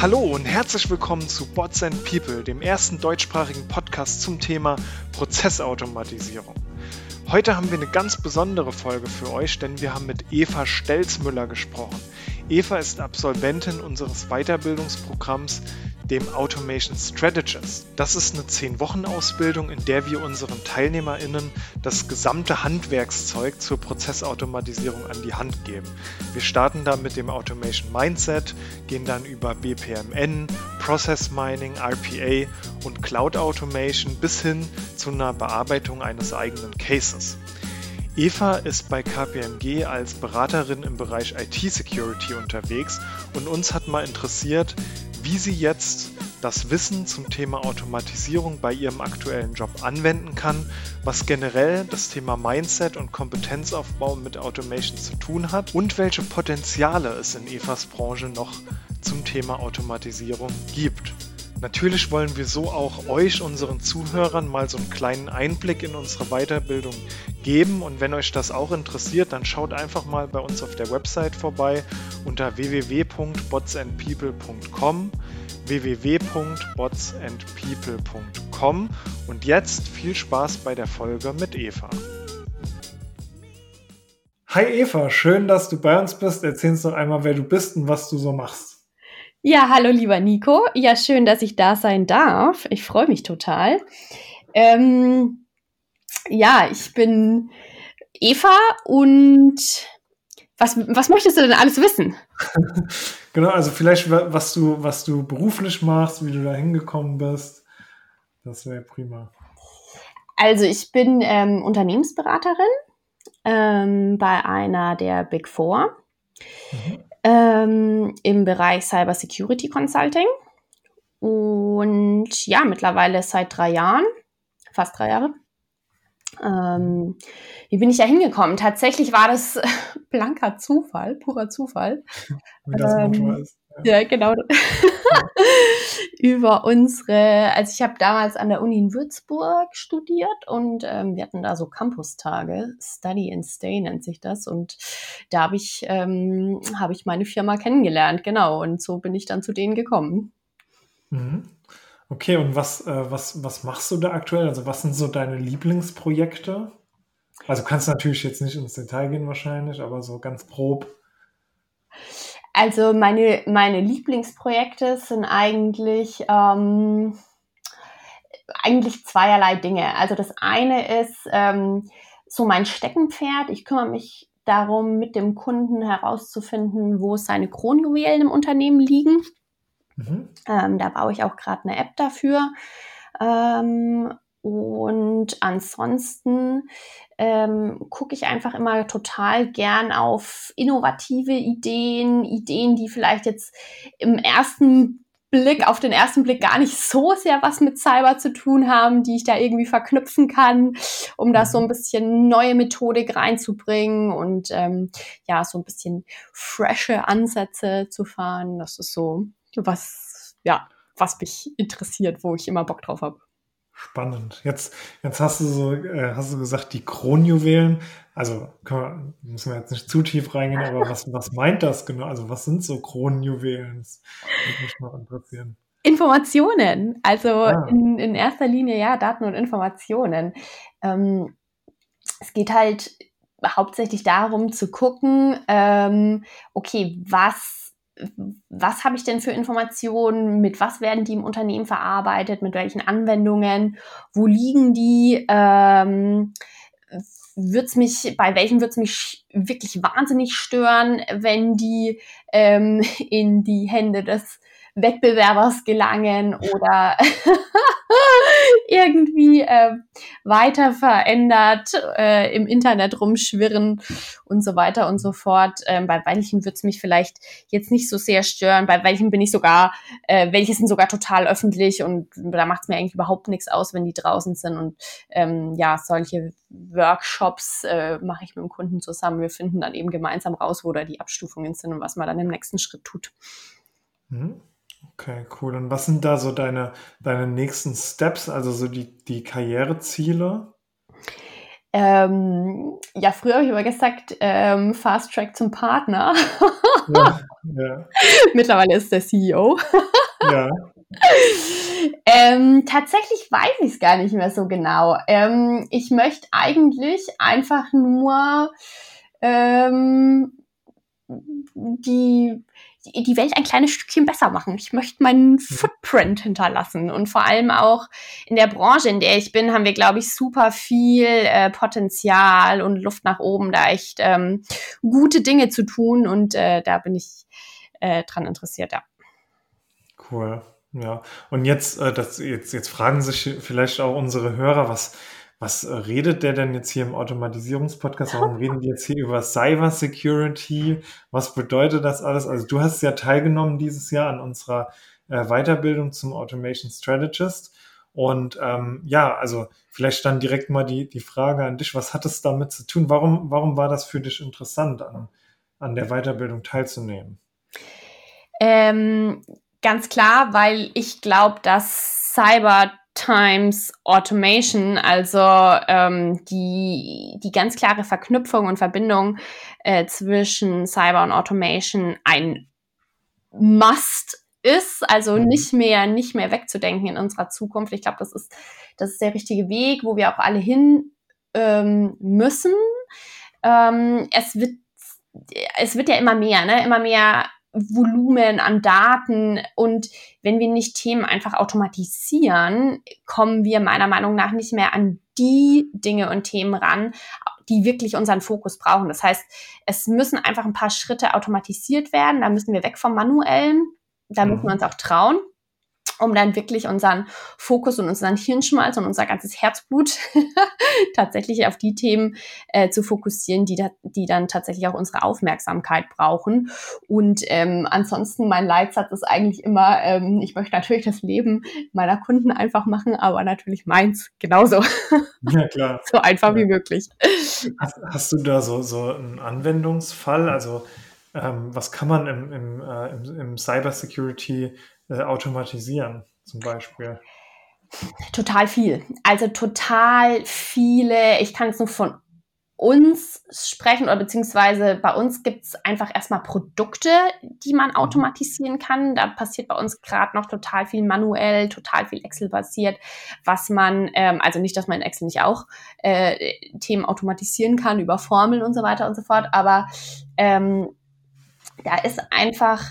Hallo und herzlich willkommen zu Bots and People, dem ersten deutschsprachigen Podcast zum Thema Prozessautomatisierung. Heute haben wir eine ganz besondere Folge für euch, denn wir haben mit Eva Stelzmüller gesprochen. Eva ist Absolventin unseres Weiterbildungsprogramms dem Automation Strategist. Das ist eine 10-Wochen-Ausbildung, in der wir unseren TeilnehmerInnen das gesamte Handwerkszeug zur Prozessautomatisierung an die Hand geben. Wir starten da mit dem Automation Mindset, gehen dann über BPMN, Process Mining, RPA und Cloud Automation bis hin zu einer Bearbeitung eines eigenen Cases. Eva ist bei KPMG als Beraterin im Bereich IT-Security unterwegs und uns hat mal interessiert, wie sie jetzt das Wissen zum Thema Automatisierung bei ihrem aktuellen Job anwenden kann, was generell das Thema Mindset und Kompetenzaufbau mit Automation zu tun hat und welche Potenziale es in Evas Branche noch zum Thema Automatisierung gibt. Natürlich wollen wir so auch euch, unseren Zuhörern, mal so einen kleinen Einblick in unsere Weiterbildung geben. Und wenn euch das auch interessiert, dann schaut einfach mal bei uns auf der Website vorbei unter www.botsandpeople.com www.botsandpeople.com und jetzt viel Spaß bei der Folge mit Eva. Hi Eva, schön, dass du bei uns bist. Erzähl uns doch einmal, wer du bist und was du so machst. Ja, hallo lieber Nico. Ja, schön, dass ich da sein darf. Ich freue mich total. Ähm, ja, ich bin Eva und was, was möchtest du denn alles wissen? genau, also vielleicht was du, was du beruflich machst, wie du da hingekommen bist. Das wäre prima. Also ich bin ähm, Unternehmensberaterin ähm, bei einer der Big Four. Mhm ähm, im Bereich Cyber Security Consulting. Und ja, mittlerweile seit drei Jahren, fast drei Jahre. Ähm, wie bin ich da hingekommen? Tatsächlich war das blanker Zufall, purer Zufall. Wie das ähm, ist. Ja, genau. Über unsere, also ich habe damals an der Uni in Würzburg studiert und ähm, wir hatten da so Campustage, Study and Stay nennt sich das. Und da habe ich, ähm, hab ich meine Firma kennengelernt, genau. Und so bin ich dann zu denen gekommen. Mhm. Okay, und was, äh, was, was machst du da aktuell? Also was sind so deine Lieblingsprojekte? Also kannst du natürlich jetzt nicht ins Detail gehen wahrscheinlich, aber so ganz grob. Also meine, meine Lieblingsprojekte sind eigentlich, ähm, eigentlich zweierlei Dinge. Also das eine ist ähm, so mein Steckenpferd. Ich kümmere mich darum, mit dem Kunden herauszufinden, wo seine Kronjuwelen im Unternehmen liegen. Mhm. Ähm, da baue ich auch gerade eine App dafür. Ähm, und ansonsten ähm, gucke ich einfach immer total gern auf innovative Ideen, Ideen, die vielleicht jetzt im ersten Blick, auf den ersten Blick gar nicht so sehr was mit Cyber zu tun haben, die ich da irgendwie verknüpfen kann, um da so ein mhm. bisschen neue Methodik reinzubringen und ähm, ja, so ein bisschen frische Ansätze zu fahren. Das ist so was, ja, was mich interessiert, wo ich immer Bock drauf habe. Spannend. Jetzt, jetzt hast du so, äh, hast du gesagt, die Kronjuwelen. Also wir, müssen wir jetzt nicht zu tief reingehen, aber was, was meint das genau? Also was sind so Kronjuwelen? Das würde mich mal interessieren. Informationen. Also ah. in, in erster Linie ja Daten und Informationen. Ähm, es geht halt hauptsächlich darum zu gucken, ähm, okay, was was habe ich denn für Informationen, mit was werden die im Unternehmen verarbeitet, mit welchen Anwendungen, wo liegen die, ähm, wird's mich, bei welchen wird es mich wirklich wahnsinnig stören, wenn die ähm, in die Hände des Wettbewerbers gelangen oder irgendwie äh, weiter verändert äh, im Internet rumschwirren und so weiter und so fort. Ähm, bei welchen wird es mich vielleicht jetzt nicht so sehr stören, bei welchen bin ich sogar, äh, welche sind sogar total öffentlich und da macht es mir eigentlich überhaupt nichts aus, wenn die draußen sind. Und ähm, ja, solche Workshops äh, mache ich mit dem Kunden zusammen. Wir finden dann eben gemeinsam raus, wo da die Abstufungen sind und was man dann im nächsten Schritt tut. Mhm. Okay, cool. Und was sind da so deine, deine nächsten Steps, also so die, die Karriereziele? Ähm, ja, früher habe ich immer gesagt, ähm, Fast Track zum Partner. ja, ja. Mittlerweile ist der CEO. ja. Ähm, tatsächlich weiß ich es gar nicht mehr so genau. Ähm, ich möchte eigentlich einfach nur ähm, die, die Welt ein kleines Stückchen besser machen. Ich möchte meinen Footprint hinterlassen. Und vor allem auch in der Branche, in der ich bin, haben wir, glaube ich, super viel äh, Potenzial und Luft nach oben, da echt ähm, gute Dinge zu tun. Und äh, da bin ich äh, dran interessiert, ja. Cool. Ja, und jetzt, äh, das, jetzt, jetzt fragen sich vielleicht auch unsere Hörer, was, was äh, redet der denn jetzt hier im Automatisierungspodcast? Warum reden die jetzt hier über Cyber Security? Was bedeutet das alles? Also du hast ja teilgenommen dieses Jahr an unserer äh, Weiterbildung zum Automation Strategist. Und ähm, ja, also vielleicht dann direkt mal die, die Frage an dich, was hat es damit zu tun? Warum, warum war das für dich interessant, an, an der Weiterbildung teilzunehmen? Ähm, ganz klar, weil ich glaube, dass Cyber Times Automation, also ähm, die, die ganz klare Verknüpfung und Verbindung äh, zwischen Cyber und Automation ein Must ist, also mhm. nicht mehr, nicht mehr wegzudenken in unserer Zukunft. Ich glaube, das ist, das ist der richtige Weg, wo wir auch alle hin ähm, müssen. Ähm, es wird, es wird ja immer mehr, ne? Immer mehr Volumen an Daten und wenn wir nicht Themen einfach automatisieren, kommen wir meiner Meinung nach nicht mehr an die Dinge und Themen ran, die wirklich unseren Fokus brauchen. Das heißt, es müssen einfach ein paar Schritte automatisiert werden, da müssen wir weg vom manuellen, da mhm. müssen wir uns auch trauen um dann wirklich unseren Fokus und unseren Hirnschmalz und unser ganzes Herzblut tatsächlich auf die Themen äh, zu fokussieren, die, da, die dann tatsächlich auch unsere Aufmerksamkeit brauchen. Und ähm, ansonsten mein Leitsatz ist eigentlich immer, ähm, ich möchte natürlich das Leben meiner Kunden einfach machen, aber natürlich meins genauso. Ja, klar. so einfach ja. wie möglich. Hast, hast, du da so, so einen Anwendungsfall? Also ähm, was kann man im, im, äh, im, im Cybersecurity äh, automatisieren, zum Beispiel? Total viel. Also total viele. Ich kann es nur von uns sprechen oder beziehungsweise bei uns gibt es einfach erstmal Produkte, die man mhm. automatisieren kann. Da passiert bei uns gerade noch total viel manuell, total viel Excel-basiert, was man, ähm, also nicht, dass man in Excel nicht auch äh, Themen automatisieren kann über Formeln und so weiter und so fort, aber ähm, da ist einfach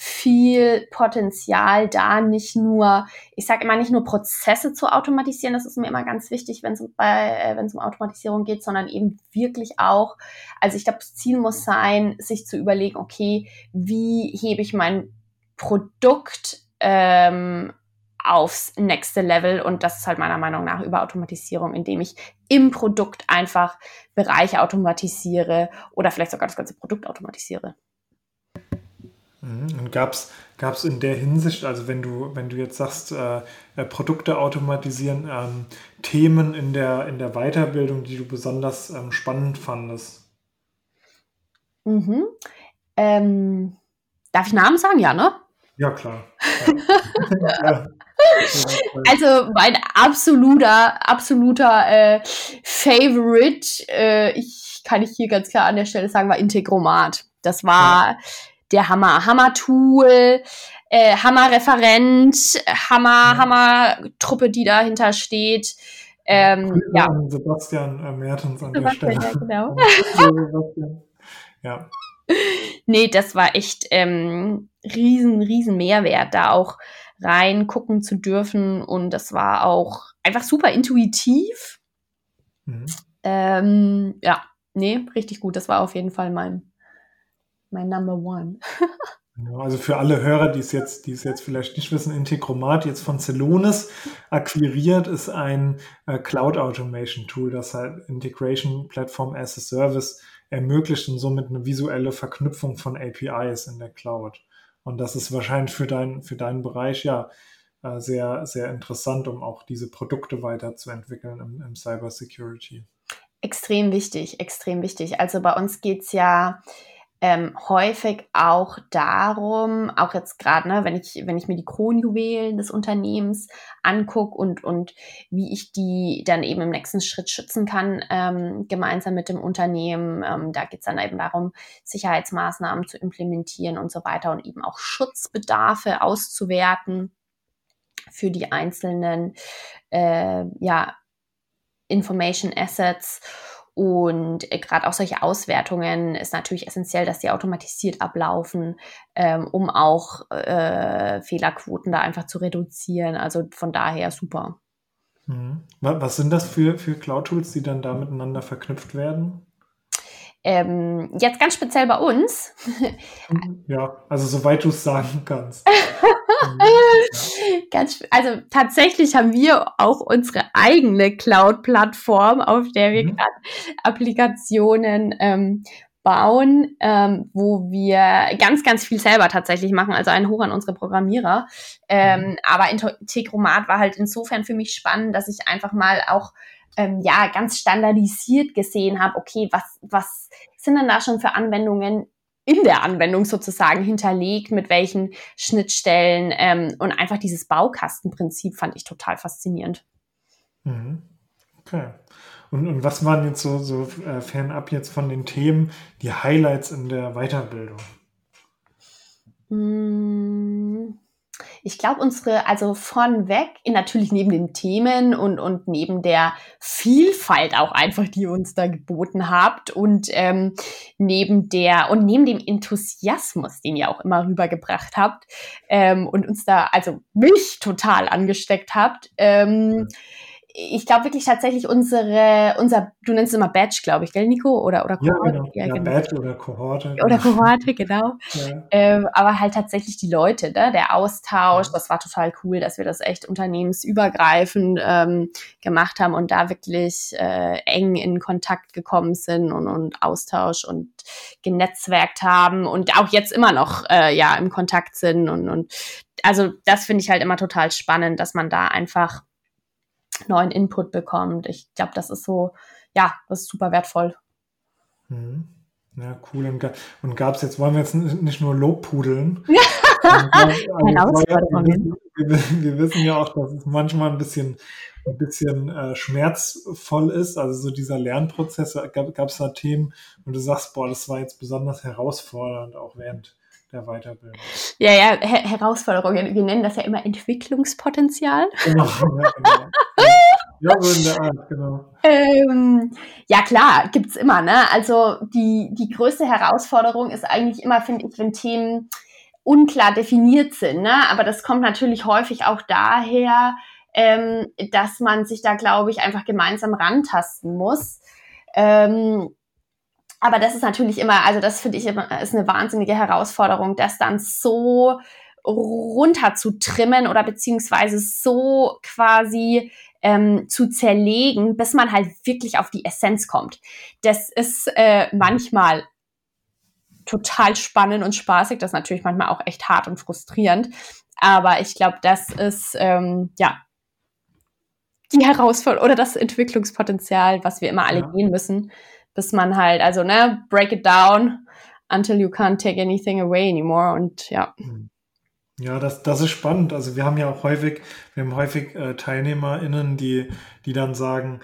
viel Potenzial da, nicht nur, ich sage immer nicht nur Prozesse zu automatisieren, das ist mir immer ganz wichtig, wenn es bei, äh, um Automatisierung geht, sondern eben wirklich auch, also ich glaube, das Ziel muss sein, sich zu überlegen, okay, wie hebe ich mein Produkt ähm, aufs nächste Level und das ist halt meiner Meinung nach über Automatisierung, indem ich im Produkt einfach Bereiche automatisiere oder vielleicht sogar das ganze Produkt automatisiere. Mhm. Und gab es in der Hinsicht, also wenn du, wenn du jetzt sagst, äh, äh, Produkte automatisieren, ähm, Themen in der, in der Weiterbildung, die du besonders ähm, spannend fandest? Mhm. Ähm, darf ich Namen sagen? Ja, ne? Ja, klar. Ja. Also mein absoluter, absoluter äh, Favorite, äh, ich kann ich hier ganz klar an der Stelle sagen, war Integromat. Das war ja der Hammer. Hammer-Tool, äh, Hammer-Referent, Hammer, mhm. Hammer-Truppe, die dahinter steht. Ähm, ja. Sebastian äh, Mertens an Sebastian, der Stelle. Ja, genau. ja. Nee, das war echt ähm, riesen, riesen Mehrwert, da auch reingucken zu dürfen. Und das war auch einfach super intuitiv. Mhm. Ähm, ja, nee, richtig gut. Das war auf jeden Fall mein, mein Number One. also für alle Hörer, die es jetzt, die es jetzt vielleicht nicht wissen, Integromat jetzt von Celonis akquiriert, ist ein äh, Cloud Automation Tool, das halt Integration Platform as a Service ermöglicht und somit eine visuelle Verknüpfung von APIs in der Cloud. Und das ist wahrscheinlich für, dein, für deinen Bereich ja äh, sehr, sehr interessant, um auch diese Produkte weiterzuentwickeln im, im Cyber Security. Extrem wichtig, extrem wichtig. Also bei uns geht es ja ähm, häufig auch darum, auch jetzt gerade, ne, wenn ich, wenn ich mir die Kronjuwelen des Unternehmens angucke und, und wie ich die dann eben im nächsten Schritt schützen kann, ähm, gemeinsam mit dem Unternehmen. Ähm, da geht es dann eben darum, Sicherheitsmaßnahmen zu implementieren und so weiter und eben auch Schutzbedarfe auszuwerten für die einzelnen äh, ja, Information Assets. Und äh, gerade auch solche Auswertungen ist natürlich essentiell, dass die automatisiert ablaufen, ähm, um auch äh, Fehlerquoten da einfach zu reduzieren. Also von daher super. Mhm. Was sind das für, für Cloud-Tools, die dann da miteinander verknüpft werden? Ähm, jetzt ganz speziell bei uns. Ja, also soweit du es sagen kannst. Ganz, also tatsächlich haben wir auch unsere eigene Cloud-Plattform, auf der wir mhm. gerade Applikationen ähm, bauen, ähm, wo wir ganz, ganz viel selber tatsächlich machen. Also ein Hoch an unsere Programmierer. Ähm, mhm. Aber Integromat war halt insofern für mich spannend, dass ich einfach mal auch ähm, ja ganz standardisiert gesehen habe, okay, was, was sind denn da schon für Anwendungen in der Anwendung sozusagen hinterlegt, mit welchen Schnittstellen ähm, und einfach dieses Baukastenprinzip fand ich total faszinierend. Mhm. Okay. Und, und was waren jetzt so, so äh, fernab jetzt von den Themen die Highlights in der Weiterbildung? Mmh ich glaube, unsere, also von weg, natürlich neben den Themen und, und neben der Vielfalt auch einfach, die ihr uns da geboten habt und ähm, neben der und neben dem Enthusiasmus, den ihr auch immer rübergebracht habt ähm, und uns da, also mich total angesteckt habt, ähm, ich glaube wirklich tatsächlich unsere, unser, du nennst es immer Badge, glaube ich, gell, Nico? Oder, oder Kohorte? Ja, genau. Ja, ja genau. Badge oder Kohorte. Oder Kohorte, genau. Ja. Ähm, aber halt tatsächlich die Leute, ne? der Austausch, das war total cool, dass wir das echt unternehmensübergreifend ähm, gemacht haben und da wirklich äh, eng in Kontakt gekommen sind und, und Austausch und genetzwerkt haben und auch jetzt immer noch äh, ja im Kontakt sind und, und also das finde ich halt immer total spannend, dass man da einfach neuen Input bekommt. Ich glaube, das ist so, ja, das ist super wertvoll. Mhm. Ja, cool. Und, und gab es jetzt, wollen wir jetzt nicht nur Lobpudeln? also, wir, wir, wissen ja auch, dass es manchmal ein bisschen, ein bisschen äh, schmerzvoll ist. Also so dieser Lernprozess, gab es da Themen, und du sagst, boah, das war jetzt besonders herausfordernd, auch während der Weiterbildung. Ja, ja, Her Herausforderung. Wir nennen das ja immer Entwicklungspotenzial. Genau, ja, genau. Ja, so in der Art, genau. Ähm, ja, klar, gibt's immer, ne? Also die, die größte Herausforderung ist eigentlich immer, finde ich, wenn Themen unklar definiert sind, ne? Aber das kommt natürlich häufig auch daher, ähm, dass man sich da, glaube ich, einfach gemeinsam rantasten muss. Ähm, aber das ist natürlich immer, also das finde ich immer, ist eine wahnsinnige Herausforderung, das dann so runter zu trimmen oder beziehungsweise so quasi ähm, zu zerlegen, bis man halt wirklich auf die Essenz kommt. Das ist äh, manchmal total spannend und spaßig, das ist natürlich manchmal auch echt hart und frustrierend. Aber ich glaube, das ist ähm, ja die Herausforderung oder das Entwicklungspotenzial, was wir immer alle ja. gehen müssen, bis man halt, also ne, break it down until you can't take anything away anymore und ja. Mhm. Ja, das, das ist spannend. Also wir haben ja auch häufig, wir haben häufig äh, TeilnehmerInnen, die, die dann sagen,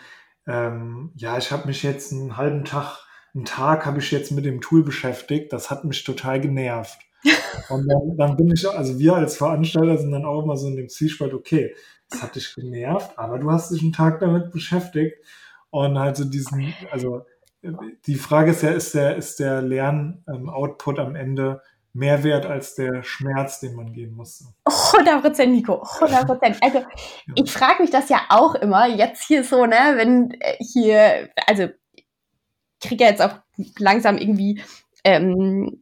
ähm, ja, ich habe mich jetzt einen halben Tag, einen Tag habe ich jetzt mit dem Tool beschäftigt, das hat mich total genervt. Und dann, dann bin ich, also wir als Veranstalter sind dann auch immer so in dem Zielspalt, okay, das hat dich genervt, aber du hast dich einen Tag damit beschäftigt. Und halt so diesen, also die Frage ist ja, ist der, ist der Lern-Output am Ende mehr wert als der Schmerz, den man gehen musste. 100 Prozent, Nico, 100 Prozent. Also ja. ich frage mich das ja auch immer, jetzt hier so, ne, wenn äh, hier, also ich kriege ja jetzt auch langsam irgendwie ähm,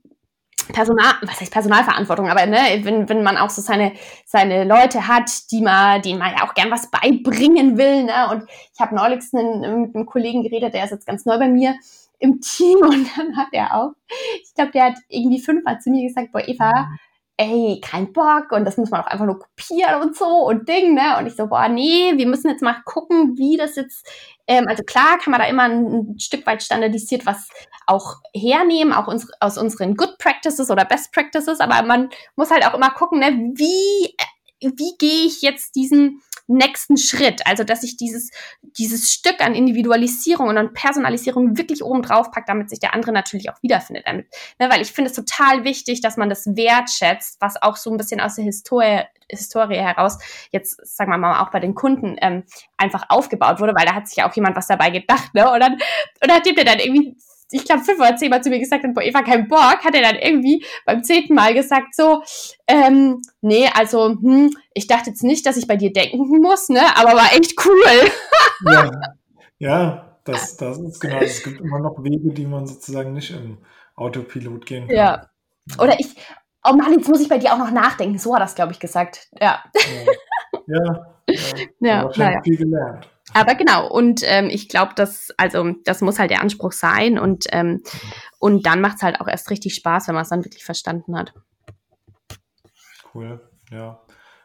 Personal, was heißt Personalverantwortung, aber ne, wenn, wenn man auch so seine, seine Leute hat, die man, denen man ja auch gern was beibringen will, ne, und ich habe neulich einen, mit einem Kollegen geredet, der ist jetzt ganz neu bei mir, im Team und dann hat er auch, ich glaube, der hat irgendwie fünfmal zu mir gesagt, boah, Eva, mhm. ey, kein Bock und das muss man auch einfach nur kopieren und so und Ding, ne? Und ich so, boah, nee, wir müssen jetzt mal gucken, wie das jetzt, ähm, also klar kann man da immer ein, ein Stück weit standardisiert was auch hernehmen, auch uns, aus unseren Good Practices oder Best Practices, aber man muss halt auch immer gucken, ne, wie, wie gehe ich jetzt diesen nächsten Schritt. Also, dass ich dieses, dieses Stück an Individualisierung und an Personalisierung wirklich oben drauf packt, damit sich der andere natürlich auch wiederfindet. Damit, ne, weil ich finde es total wichtig, dass man das wertschätzt, was auch so ein bisschen aus der Historie, Historie heraus jetzt, sagen wir mal, auch bei den Kunden ähm, einfach aufgebaut wurde, weil da hat sich ja auch jemand was dabei gedacht, ne? Und dann, und nachdem der dann irgendwie ich glaube, fünf oder zehnmal zu mir gesagt hat, boah, Eva, kein Bock, hat er dann irgendwie beim zehnten Mal gesagt, so, ähm, nee, also, hm, ich dachte jetzt nicht, dass ich bei dir denken muss, ne, aber war echt cool. ja, ja das, das ist genau, es gibt immer noch Wege, die man sozusagen nicht im Autopilot gehen kann. Ja. Oder ich, oh Mann, jetzt muss ich bei dir auch noch nachdenken. So hat das, glaube ich, gesagt. Ja. Ja, ja, ja, ja, ja. viel gelernt. Aber genau, und ähm, ich glaube, dass, also das muss halt der Anspruch sein und, ähm, und dann macht es halt auch erst richtig Spaß, wenn man es dann wirklich verstanden hat. Cool, ja.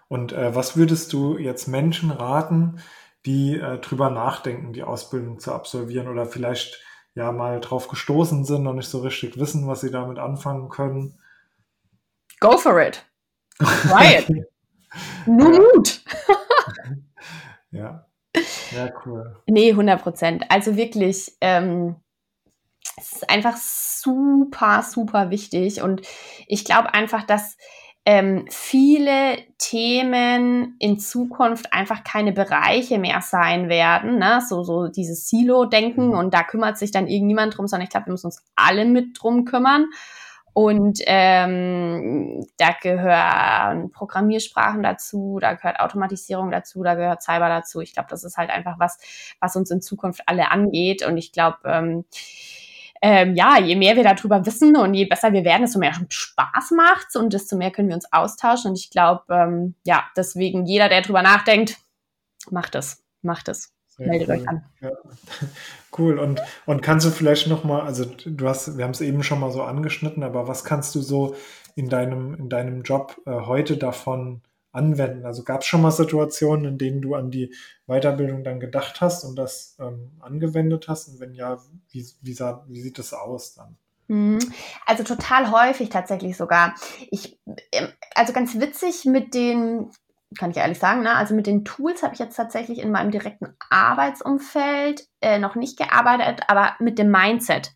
Und äh, was würdest du jetzt Menschen raten, die äh, drüber nachdenken, die Ausbildung zu absolvieren oder vielleicht ja mal drauf gestoßen sind und nicht so richtig wissen, was sie damit anfangen können? Go for it. Try it. Nur Mut. ja. Ja, cool. Nee, 100 Prozent. Also wirklich, ähm, es ist einfach super, super wichtig. Und ich glaube einfach, dass ähm, viele Themen in Zukunft einfach keine Bereiche mehr sein werden. Ne? So, so dieses Silo-Denken mhm. und da kümmert sich dann irgendjemand drum, sondern ich glaube, wir müssen uns alle mit drum kümmern. Und ähm, da gehören Programmiersprachen dazu, da gehört Automatisierung dazu, da gehört Cyber dazu. Ich glaube, das ist halt einfach was, was uns in Zukunft alle angeht. Und ich glaube, ähm, ähm, ja, je mehr wir darüber wissen und je besser wir werden, desto mehr Spaß macht's und desto mehr können wir uns austauschen. Und ich glaube, ähm, ja, deswegen jeder, der drüber nachdenkt, macht es, macht es. Meldet cool. euch an. Ja. Cool. Und, und kannst du vielleicht nochmal, also du hast, wir haben es eben schon mal so angeschnitten, aber was kannst du so in deinem, in deinem Job äh, heute davon anwenden? Also gab es schon mal Situationen, in denen du an die Weiterbildung dann gedacht hast und das ähm, angewendet hast? Und wenn ja, wie, wie, sah, wie sieht das aus dann? Mhm. Also total häufig tatsächlich sogar. Ich, ähm, also ganz witzig mit den kann ich ehrlich sagen. Ne? Also mit den Tools habe ich jetzt tatsächlich in meinem direkten Arbeitsumfeld äh, noch nicht gearbeitet, aber mit dem Mindset.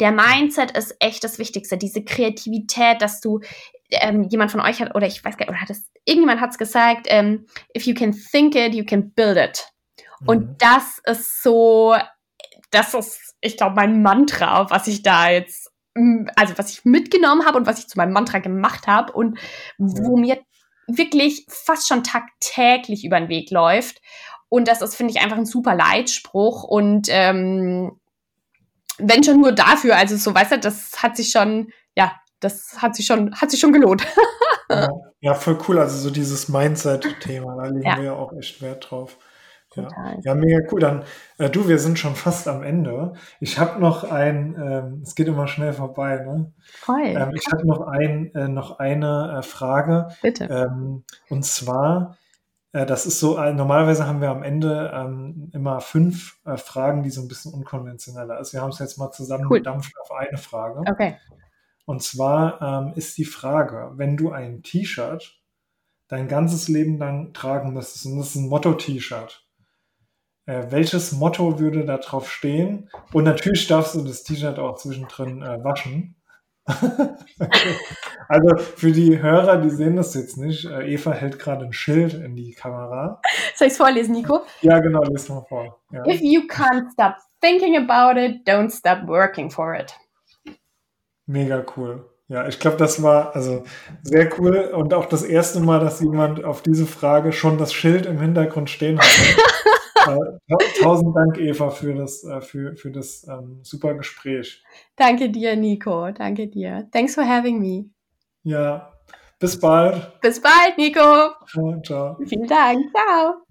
Der Mindset ist echt das Wichtigste. Diese Kreativität, dass du ähm, jemand von euch hat, oder ich weiß gar nicht, oder hat es, irgendjemand hat es gesagt, ähm, if you can think it, you can build it. Mhm. Und das ist so, das ist, ich glaube, mein Mantra, was ich da jetzt also was ich mitgenommen habe und was ich zu meinem Mantra gemacht habe und wo mir wirklich fast schon tagtäglich über den Weg läuft. Und das ist, finde ich, einfach ein super Leitspruch. Und ähm, wenn schon nur dafür, also so, weißt du, das hat sich schon, ja, das hat sich schon, hat sich schon gelohnt. ja, ja, voll cool. Also so dieses Mindset-Thema, da legen ja. wir ja auch echt Wert drauf. Ja. ja, mega cool. Dann, äh, du, wir sind schon fast am Ende. Ich habe noch ein, ähm, es geht immer schnell vorbei, ne? Voll. Ähm, ich habe noch ein, äh, noch eine äh, Frage. Bitte. Ähm, und zwar, äh, das ist so, äh, normalerweise haben wir am Ende ähm, immer fünf äh, Fragen, die so ein bisschen unkonventioneller ist. Wir haben es jetzt mal zusammen cool. gedampft auf eine Frage. Okay. Und zwar ähm, ist die Frage, wenn du ein T-Shirt dein ganzes Leben lang tragen müsstest, und das ist ein Motto-T-Shirt, äh, welches Motto würde da drauf stehen? Und natürlich darfst du das T-Shirt auch zwischendrin äh, waschen. Also für die Hörer, die sehen das jetzt nicht, äh, Eva hält gerade ein Schild in die Kamera. Soll ich es vorlesen, Nico? Ja, genau, lese mal vor. Ja. If you can't stop thinking about it, don't stop working for it. Mega cool. Ja, ich glaube, das war also sehr cool und auch das erste Mal, dass jemand auf diese Frage schon das Schild im Hintergrund stehen hatte. Tausend Dank, Eva, für das, äh, für, für das ähm, super Gespräch. Danke dir, Nico. Danke dir. Thanks for having me. Ja, bis bald. Bis bald, Nico. Ciao. ciao. Vielen Dank. Ciao.